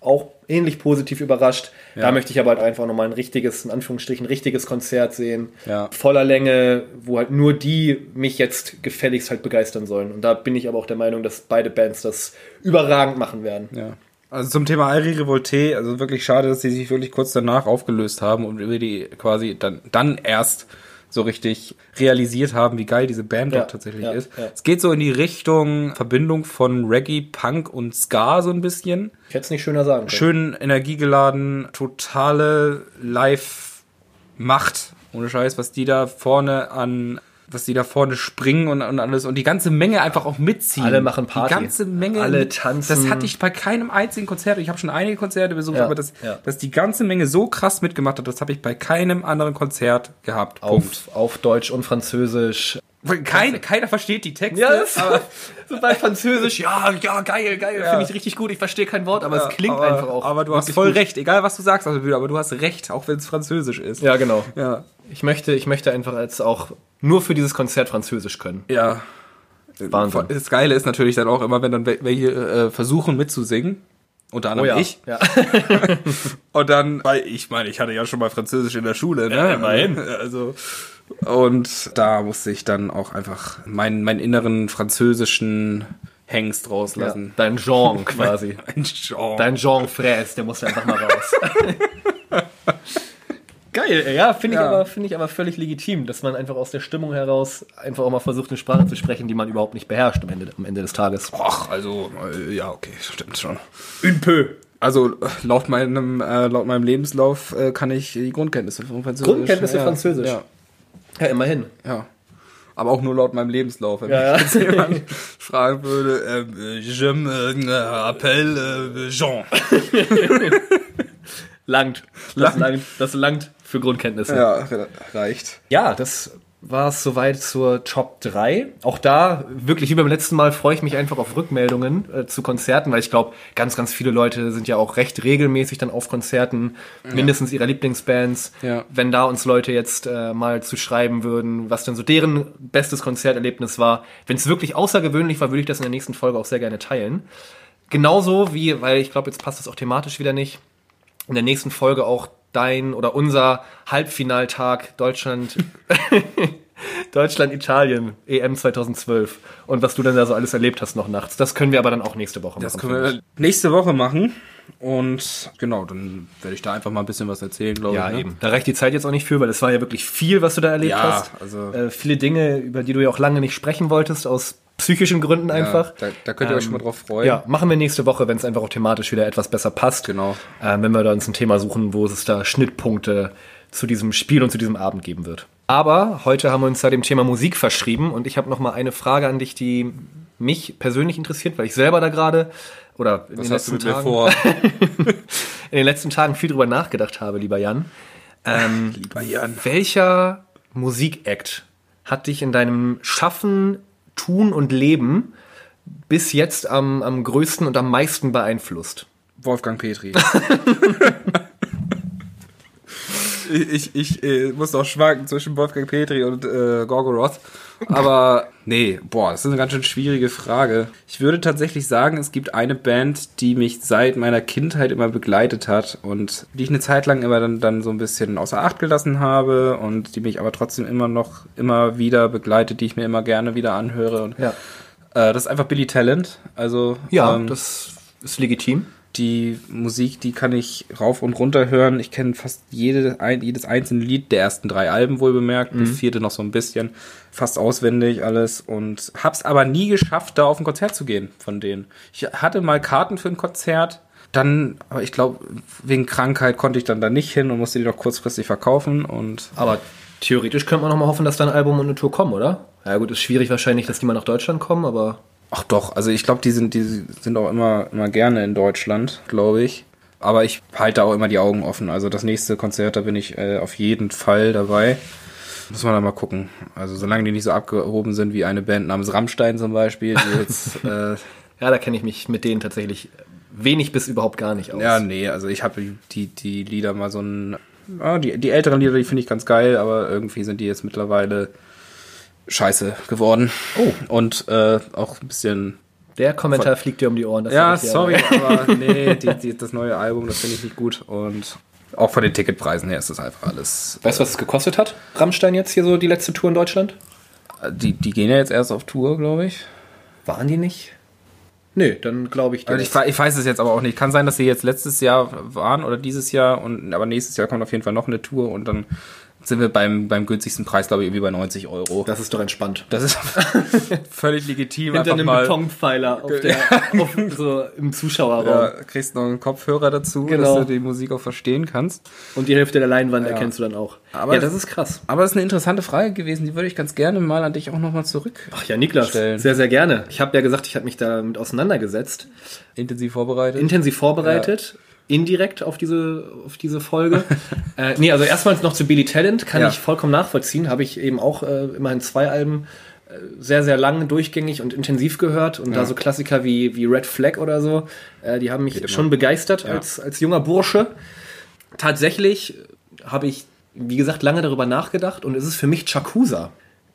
auch ähnlich positiv überrascht. Ja. Da möchte ich aber halt einfach nochmal ein richtiges, in Anführungsstrichen, richtiges Konzert sehen. Ja. Voller Länge, wo halt nur die mich jetzt gefälligst halt begeistern sollen. Und da bin ich aber auch der Meinung, dass beide Bands das überragend machen werden. Ja. Also zum Thema Henri Revolté, also wirklich schade, dass sie sich wirklich kurz danach aufgelöst haben und über die quasi dann, dann erst so richtig realisiert haben, wie geil diese Band Ja, doch tatsächlich ja, ist. ja. Es geht so in die Richtung Verbindung von Reggae, Punk und Ska so ein bisschen. Ich hätte es nicht schöner sagen können. Schön energiegeladen, totale Live-Macht. Ohne Scheiß, was die da vorne an, was die da vorne springen und, und alles und die ganze Menge einfach auch mitziehen. Alle machen Party. Die ganze Menge. Alle tanzen. Das hatte ich bei keinem einzigen Konzert. Ich habe schon einige Konzerte besucht, Ja, aber das, ja. dass die ganze Menge so krass mitgemacht hat, das habe ich bei keinem anderen Konzert gehabt. Punkt. Auf, auf Deutsch und Französisch. Keine, keiner versteht die Texte. Ja, das, aber so bei Französisch, ja, ja, geil, geil, finde ich richtig gut. Ich verstehe kein Wort, aber es klingt aber, einfach auch. Aber du hast voll gut. recht, egal was du sagst, also, aber du hast recht, auch wenn es Französisch ist. Ja, genau. Ja. Ich möchte, ich möchte einfach als auch nur für dieses Konzert Französisch können. Ja. Wahnsinn. Das Geile ist natürlich dann auch immer, wenn dann wel- welche äh, versuchen mitzusingen. Unter anderem ich. Ja. Und dann, weil ich meine, ich hatte ja schon mal Französisch in der Schule, ne? Ja, immerhin. Also, und da musste ich dann auch einfach meinen, meinen inneren französischen Hengst ja. rauslassen. Dein Jean quasi. Ein Genre. Dein Jean Fraisse, der muss einfach mal raus. Geil, ey, ja, finde ich, Ja. aber finde ich aber völlig legitim, dass man einfach aus der Stimmung heraus einfach auch mal versucht, eine Sprache zu sprechen, die man überhaupt nicht beherrscht am Ende, am Ende des Tages. Ach, also, äh, ja, okay, stimmt schon. Un peu. Also, äh, laut meinem, äh, laut meinem Lebenslauf äh, kann ich die Grundkenntnisse von Französisch. Grundkenntnisse ja, Französisch. Ja, Ja, immerhin. ja. Aber auch nur laut meinem Lebenslauf. Wenn Ja, mich ja. jetzt jemand fragen würde, ähm, äh, je me appelle äh, Jean. Langt. Das langt. Das langt für Grundkenntnisse. Ja, re- reicht. Ja, das war es soweit zur Top 3. Auch da, wirklich wie beim letzten Mal, freue ich mich einfach auf Rückmeldungen äh, zu Konzerten, weil ich glaube, ganz, ganz viele Leute sind ja auch recht regelmäßig dann auf Konzerten, mindestens ihrer Lieblingsbands. Ja. Wenn da uns Leute jetzt äh, mal zu schreiben würden, was denn so deren bestes Konzerterlebnis war. Wenn es wirklich außergewöhnlich war, würde ich das in der nächsten Folge auch sehr gerne teilen. Genauso wie, weil ich glaube, jetzt passt das auch thematisch wieder nicht, in der nächsten Folge auch dein oder unser Halbfinaltag Deutschland Deutschland Italien EM 2012 und was du dann da so alles erlebt hast noch nachts. Das können wir aber dann auch nächste Woche Das machen. können finde wir nächste Woche machen. Und genau, dann werde ich da einfach mal ein bisschen was erzählen, glaube ich. ja, ich. ne? eben. Da reicht die Zeit jetzt auch nicht für, weil es war ja wirklich viel, was du da erlebt Ja, hast. also- äh, viele Dinge, über die du ja auch lange nicht sprechen wolltest, aus psychischen Gründen einfach. Ja, da, da könnt ihr euch schon mal drauf freuen. Ja, machen wir nächste Woche, wenn es einfach auch thematisch wieder etwas besser passt. Genau. Ähm, wenn wir da uns ein Thema suchen, wo es da Schnittpunkte zu diesem Spiel und zu diesem Abend geben wird. Aber heute haben wir uns da dem Thema Musik verschrieben und ich habe noch mal eine Frage an dich, die mich persönlich interessiert, weil ich selber da gerade oder in Was den hast du letzten Tagen vor? in den letzten Tagen viel drüber nachgedacht habe, lieber Jan. Ähm, Lieber Jan. welcher Musikakt hat dich in deinem Schaffen, Tun und Leben bis jetzt am, am größten und am meisten beeinflusst? Wolfgang Petri. ich ich äh, muss noch schwanken zwischen Wolfgang Petri und äh, Gorgoroth. Aber nee, boah, das ist eine ganz schön schwierige Frage. Ich würde tatsächlich sagen, es gibt eine Band, die mich seit meiner Kindheit immer begleitet hat und die ich eine Zeit lang immer dann, dann so ein bisschen außer Acht gelassen habe und die mich aber trotzdem immer noch immer wieder begleitet, die ich mir immer gerne wieder anhöre. Und, Ja. äh, das ist einfach Billy Talent. Also Ja, ähm, das ist legitim. Die Musik, die kann ich rauf und runter hören. Ich kenne fast jede, ein, jedes einzelne Lied der ersten drei Alben wohl bemerkt, das vierte noch so ein bisschen, fast auswendig alles und hab's aber nie geschafft, da auf ein Konzert zu gehen von denen. Ich hatte mal Karten für ein Konzert, dann, aber ich glaube, wegen Krankheit konnte ich dann da nicht hin und musste die noch kurzfristig verkaufen und Aber theoretisch könnte man noch mal hoffen, dass da ein Album und eine Tour kommen, oder? Ja gut, ist schwierig wahrscheinlich, dass die mal nach Deutschland kommen, aber Ach doch, also ich glaube, die sind, die sind auch immer, immer gerne in Deutschland, glaube ich. Aber ich halte auch immer die Augen offen. Also das nächste Konzert, da bin ich äh, auf jeden Fall dabei. Muss man dann mal gucken. Also solange die nicht so abgehoben sind wie eine Band namens Rammstein zum Beispiel, die jetzt, äh, ja, da kenne ich mich mit denen tatsächlich wenig bis überhaupt gar nicht aus. ja, nee, also ich habe die, die Lieder mal so ein, ja, die, die älteren Lieder, die finde ich ganz geil, aber irgendwie sind die jetzt mittlerweile scheiße geworden. Oh. Und äh, auch ein bisschen Der Kommentar fliegt dir um die Ohren. das Ja, sorry, aber. aber nee, die, die, das neue Album, das finde ich nicht gut. Und auch von den Ticketpreisen her ist das einfach alles. Weißt du, was es gekostet hat? Rammstein jetzt hier so die letzte Tour in Deutschland? Die, die gehen ja jetzt erst auf Tour, glaube ich. Waren die nicht? Nee, dann glaube ich Also ich, ich weiß es jetzt aber auch nicht. Kann sein, dass sie jetzt letztes Jahr waren oder dieses Jahr und aber nächstes Jahr kommt auf jeden Fall noch eine Tour und dann sind wir beim, beim günstigsten Preis, glaube ich, irgendwie bei 90 Euro. Das ist doch entspannt. Das ist völlig legitim. Hinter einem mal, Betonpfeiler auf der, auf, so im Zuschauerraum. ja, kriegst noch einen Kopfhörer dazu, Genau. dass du die Musik auch verstehen kannst. Und die Hälfte der Leinwand erkennst du dann auch. Aber ja, das ist krass. Aber das ist eine interessante Frage gewesen, die würde ich ganz gerne mal an dich auch nochmal zurück Ach ja, Niklas, Stellen. sehr, sehr gerne. Ich habe ja gesagt, ich habe mich damit auseinandergesetzt, intensiv vorbereitet. intensiv vorbereitet, indirekt auf diese, auf diese Folge. äh, nee, also erstmal noch zu Billy Talent, kann Ja. ich vollkommen nachvollziehen. Habe ich eben auch äh, immerhin zwei Alben äh, sehr, sehr lang durchgängig und intensiv gehört. Und da so Klassiker wie, wie Red Flag oder so, äh, die haben mich immer. schon begeistert Ja. als, als junger Bursche. Tatsächlich habe ich, wie gesagt, lange darüber nachgedacht und es ist für mich Chakusa.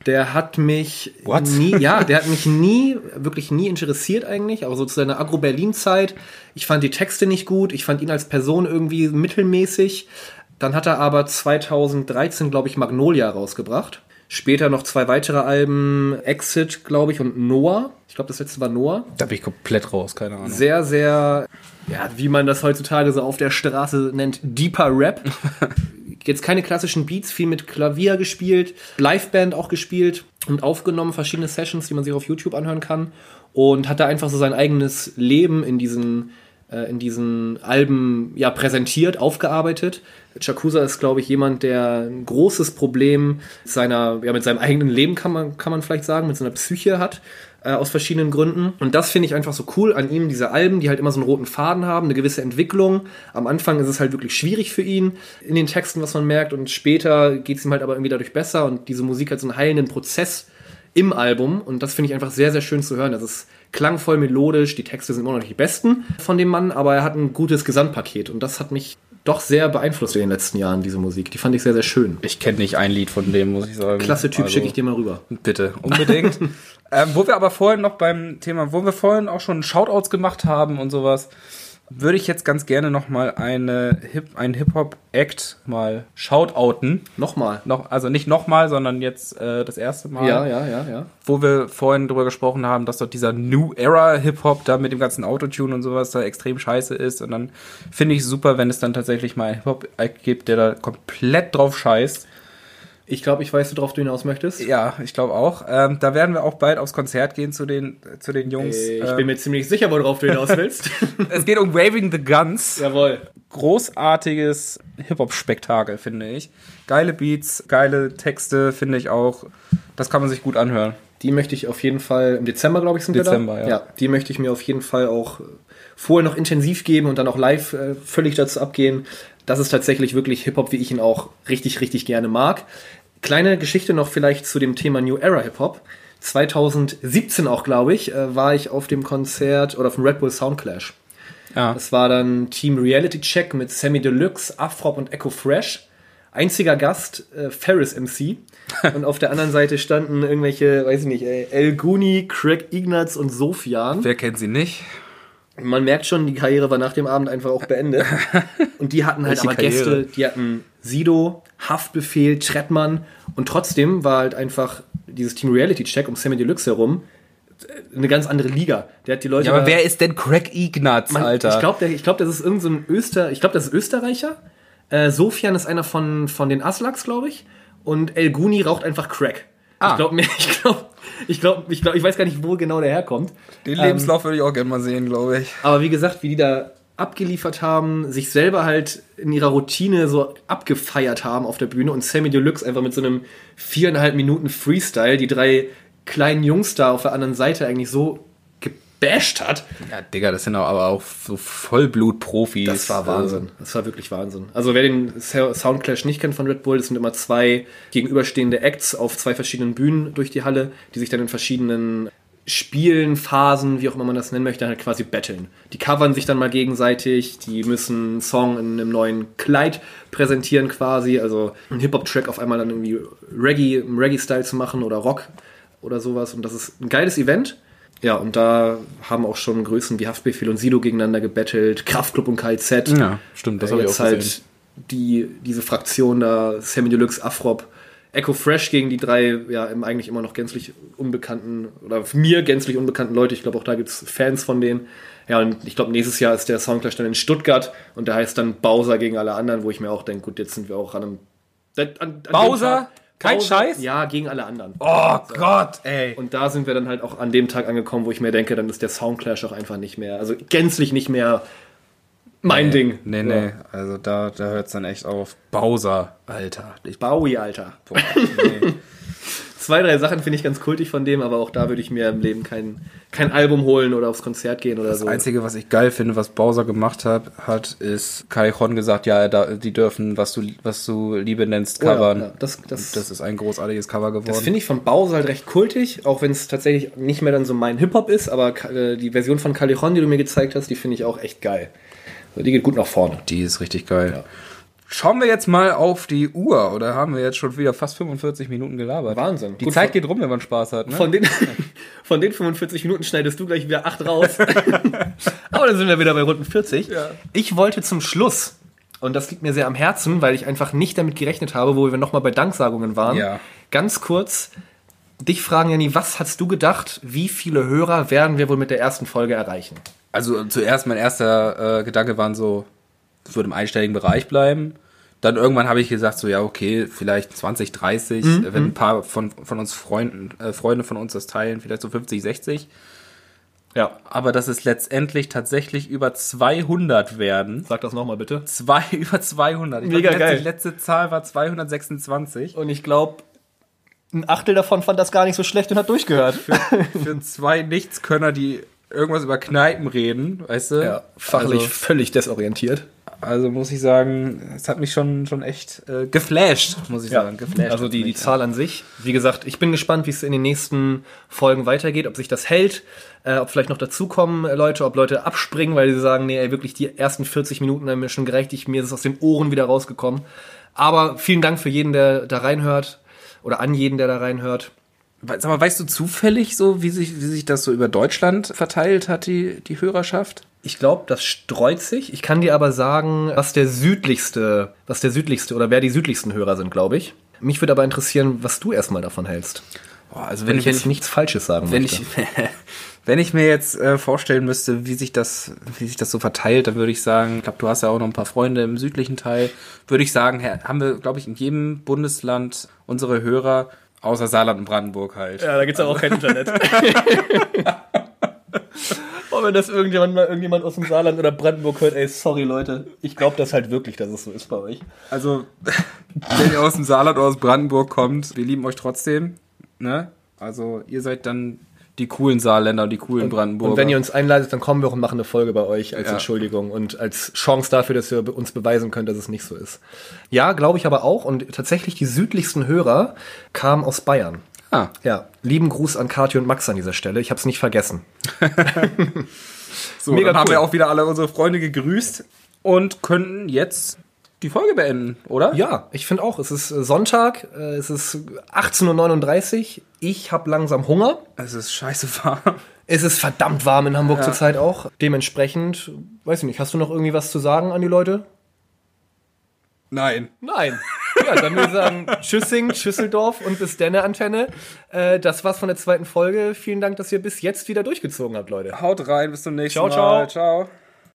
Der hat mich What? nie, ja, der hat mich nie, wirklich nie interessiert eigentlich, aber so zu seiner Agro-Berlin-Zeit. Ich fand die Texte nicht gut, ich fand ihn als Person irgendwie mittelmäßig. Dann hat er aber 2013, glaube ich, Magnolia rausgebracht. Später noch zwei weitere Alben, Exit, glaube ich, und Noah. Ich glaube, das letzte war Noah Da bin ich komplett raus, keine Ahnung. sehr, sehr, ja, wie man das heutzutage so auf der Straße nennt, deeper Rap. Jetzt keine klassischen Beats, viel mit Klavier gespielt, Liveband auch gespielt und aufgenommen, verschiedene Sessions, die man sich auf YouTube anhören kann. Und hat da einfach so sein eigenes Leben in diesen, äh, in diesen Alben ja, präsentiert, aufgearbeitet. Chakusa ist, glaube ich, jemand, der ein großes Problem seiner, ja, mit seinem eigenen Leben, kann man, kann man vielleicht sagen, mit seiner Psyche hat äh, aus verschiedenen Gründen. Und das finde ich einfach so cool an ihm, diese Alben, die halt immer so einen roten Faden haben, eine gewisse Entwicklung. Am Anfang ist es halt wirklich schwierig für ihn in den Texten, was man merkt. Und später geht es ihm halt aber irgendwie dadurch besser. Und diese Musik hat so einen heilenden Prozess im Album. Und das finde ich einfach sehr, sehr schön zu hören. Das ist klangvoll, melodisch. Die Texte sind immer noch nicht die besten von dem Mann, aber er hat ein gutes Gesamtpaket. Und das hat mich doch sehr beeinflusst in den letzten Jahren, diese Musik. Die fand ich sehr, sehr schön. Ich kenne nicht ein Lied von dem, muss ich sagen. Klasse Typ, Also- schicke ich dir mal rüber. Bitte, unbedingt. ähm, wo wir aber vorhin noch beim Thema, wo wir vorhin auch schon Shoutouts gemacht haben und sowas, würde ich jetzt ganz gerne noch mal eine Hip, einen Hip-Hop-Act mal shoutouten. Nochmal. Noch, also nicht nochmal, sondern jetzt äh, das erste Mal, Ja, ja, ja, ja. wo wir vorhin drüber gesprochen haben, dass dort dieser New Era Hip-Hop da mit dem ganzen Autotune und sowas da extrem scheiße ist. Und dann finde ich super, wenn es dann tatsächlich mal einen Hip-Hop-Act gibt, der da komplett drauf scheißt. Ich glaube, ich weiß, worauf du hinaus möchtest. Ja, ich glaube auch. Ähm, da werden wir auch bald aufs Konzert gehen zu den, zu den Jungs. Äh, Ich Ähm, bin mir ziemlich sicher, worauf du hinaus willst. es geht um Waving the Guns. Jawohl. Großartiges Hip-Hop-Spektakel, finde ich. Geile Beats, geile Texte, finde ich auch. Das kann man sich gut anhören. Die möchte ich auf jeden Fall, im Dezember, glaube ich, sind Dezember, wir da. ja. Die möchte ich mir auf jeden Fall auch vorher noch intensiv geben und dann auch live äh, völlig dazu abgehen. Das ist tatsächlich wirklich Hip-Hop, wie ich ihn auch richtig, richtig gerne mag. Kleine Geschichte noch vielleicht zu dem Thema New Era Hip-Hop. 2017 auch, glaube ich, äh, war ich auf dem Konzert oder auf dem Red Bull Soundclash. Ja. Das war dann Team Reality Check mit Sammy Deluxe, Afrop und Echo Fresh. Einziger Gast, äh, Ferris MC. und auf der anderen Seite standen irgendwelche, weiß ich nicht, El Guni, Craig Ignatz und Sofian. Wer kennt sie nicht? Man merkt schon, die Karriere war nach dem Abend einfach auch beendet. Und die hatten halt aber? Gäste, die hatten Sido, Haftbefehl, Trettmann und trotzdem war halt einfach dieses Team Reality Check um Sammy Deluxe herum äh, eine ganz andere Liga. Der hat die Leute Ja, aber da- wer ist denn Craig Ignatz, man, Alter? Ich glaube, ich glaub, das ist irgend so ein Öster, ich glaube, das ist Österreicher. Äh, Sofian ist einer von, von den Aslaks, glaube ich. Und El Guni raucht einfach Crack. Ah. Ich glaube, ich glaube, ich glaube, ich glaube, ich weiß gar nicht, wo genau der herkommt. Den Lebenslauf würde ich auch gerne mal sehen, glaube ich. Aber wie gesagt, wie die da abgeliefert haben, sich selber halt in ihrer Routine so abgefeiert haben auf der Bühne und Sammy Deluxe einfach mit so einem viereinhalb Minuten Freestyle die drei kleinen Jungs da auf der anderen Seite eigentlich so gebasht hat. Ja, Digga, das sind aber auch so Vollblut-Profis. Das war Wahnsinn. Das war wirklich Wahnsinn. Also wer den Soundclash nicht kennt von Red Bull, das sind immer zwei gegenüberstehende Acts auf zwei verschiedenen Bühnen durch die Halle, die sich dann in verschiedenen Spielen, Phasen, wie auch immer man das nennen möchte, halt quasi battlen. Die covern sich dann mal gegenseitig, die müssen einen Song in einem neuen Kleid präsentieren quasi, also einen Hip-Hop-Track auf einmal dann irgendwie Reggae, im Reggae-Style zu machen oder Rock oder sowas. Und das ist ein geiles Event. Ja, und da haben auch schon Größen wie Haftbefehl und Sido gegeneinander gebettelt, Kraftklub und KZ. Ja, stimmt, das Äh, habe ich jetzt auch halt gesehen. die, diese Fraktion da, Sammy Deluxe, Afrop, Echo Fresh gegen die drei, ja, eigentlich immer noch gänzlich unbekannten, oder mir gänzlich unbekannten Leute. Ich glaube, auch da gibt's Fans von denen. Ja, und ich glaube, nächstes Jahr ist der Soundclash dann in Stuttgart und der heißt dann Bowser gegen alle anderen, wo ich mir auch denke, gut, jetzt sind wir auch an einem. An, an Bowser? Tag- Kein Scheiß? Ja, gegen alle anderen. Oh Gott, ey. Und da sind wir dann halt auch an dem Tag angekommen, wo ich mir denke, dann ist der Soundclash auch einfach nicht mehr, also gänzlich nicht mehr mein Ding. Nee, nee, also da, da hört es dann echt auf. Bowser, Alter. Ich, Bowie, Alter. boah, nee. Zwei, drei Sachen finde ich ganz kultig von dem, aber auch da würde ich mir im Leben kein, kein Album holen oder aufs Konzert gehen oder Das so. Einzige, was ich geil finde, was Bowser gemacht hat, hat ist Callejon gesagt, ja, da, die dürfen, was du, was du Liebe nennst, Oh ja, covern. ja, das- das- das ist ein großartiges Cover Das geworden. finde ich von Bowser halt recht kultig, auch wenn es tatsächlich nicht mehr dann so mein Hip-Hop ist, aber äh, die Version von Callejon, die du mir gezeigt hast, die finde ich auch echt geil. Die geht gut nach vorne. Die ist richtig geil. Schauen wir jetzt mal auf die Uhr, oder haben wir jetzt schon wieder fast 45 Minuten gelabert? Wahnsinn. Die Gut, Zeit geht rum, wenn man Spaß hat, ne? Von den, von den 45 Minuten schneidest du gleich wieder 8 raus. Aber dann sind wir wieder bei Runden 40. Ja. Ich wollte zum Schluss, und das liegt mir sehr am Herzen, weil ich einfach nicht damit gerechnet habe, wo wir nochmal bei Danksagungen waren, Ja. ganz kurz dich fragen, Janni, was hast du gedacht, wie viele Hörer werden wir wohl mit der ersten Folge erreichen? Also zuerst mein erster äh, Gedanke waren so, es wird im einstelligen Bereich bleiben. Dann irgendwann habe ich gesagt, so ja, okay, vielleicht 20, 30, Mhm, äh, wenn ein paar von, von uns Freunden, äh, Freunde von uns das teilen, vielleicht so 50, 60. Ja. Aber dass es letztendlich tatsächlich über 200 werden. Sag das nochmal bitte. Zwei, über 200. Ich Mega glaub, die letzte, geil. letzte Zahl war 226. Und ich glaube, ein Achtel davon fand das gar nicht so schlecht und hat durchgehört. Für zwei Nichtskönner, die irgendwas über Kneipen reden, weißt du? Ja, fachlich Also, völlig desorientiert. also muss ich sagen, es hat mich schon, schon echt äh, geflasht, muss ich sagen. Geflasht also die, die mich, Zahl an sich. Wie gesagt, ich bin gespannt, wie es in den nächsten Folgen weitergeht, ob sich das hält, äh, ob vielleicht noch dazukommen äh, Leute, ob Leute abspringen, weil sie sagen, nee, ey, wirklich die ersten 40 Minuten haben mir schon gereicht, ich, mir ist es aus den Ohren wieder rausgekommen. Aber vielen Dank für jeden, der da reinhört oder an jeden, der da reinhört. Sag mal, weißt du zufällig so, wie sich, wie sich das so über Deutschland verteilt hat, die, die Hörerschaft? Ich glaube, das streut sich. Ich kann dir aber sagen, was der südlichste, was der südlichste oder wer die südlichsten Hörer sind, glaube ich. Mich würde aber interessieren, was du erstmal davon hältst. Boah, also Wenn wenn ich ich, jetzt nichts Falsches sagen wenn möchte. ich, wenn ich mir jetzt äh, vorstellen müsste, wie sich das, wie sich das so verteilt, dann würde ich sagen, ich glaube, du hast ja auch noch ein paar Freunde im südlichen Teil, würde ich sagen, haben wir, glaube ich, in jedem Bundesland unsere Hörer, außer Saarland und Brandenburg halt. Ja, da gibt's aber auch kein Internet. Und wenn das irgendjemand mal irgendjemand aus dem Saarland oder Brandenburg hört, ey, sorry Leute, ich glaube das halt wirklich, dass es so ist bei euch. Also, wenn ihr aus dem Saarland oder aus Brandenburg kommt, wir lieben euch trotzdem, ne? Also, ihr seid dann die coolen Saarländer und die coolen Brandenburger. Und wenn ihr uns einladet, dann kommen wir auch und machen eine Folge bei euch als Ja. Entschuldigung und als Chance dafür, dass ihr uns beweisen könnt, dass es nicht so ist. Ja, glaube ich aber auch. Und tatsächlich die südlichsten Hörer kamen aus Bayern. ah, Ja, lieben Gruß an Kathi und Max an dieser Stelle. Ich habe es nicht vergessen. so, Mega dann haben cool. wir auch wieder alle unsere Freunde gegrüßt und könnten jetzt die Folge beenden, oder? Ja, ich finde auch. Es ist äh, Sonntag, äh, es ist 18.39 Uhr. Ich habe langsam Hunger. Es ist scheiße warm. Es ist verdammt warm in Hamburg Ja. zurzeit auch. Dementsprechend, weiß ich nicht, hast du noch irgendwie was zu sagen an die Leute? Nein. Nein. Ja, dann würde ich sagen, Tschüssing, Schüsseldorf und bis denne Antenne. Äh, das war's von der zweiten Folge. Vielen Dank, dass ihr bis jetzt wieder durchgezogen habt, Leute. Haut rein, bis zum nächsten Ciao, Mal. ciao. ciao.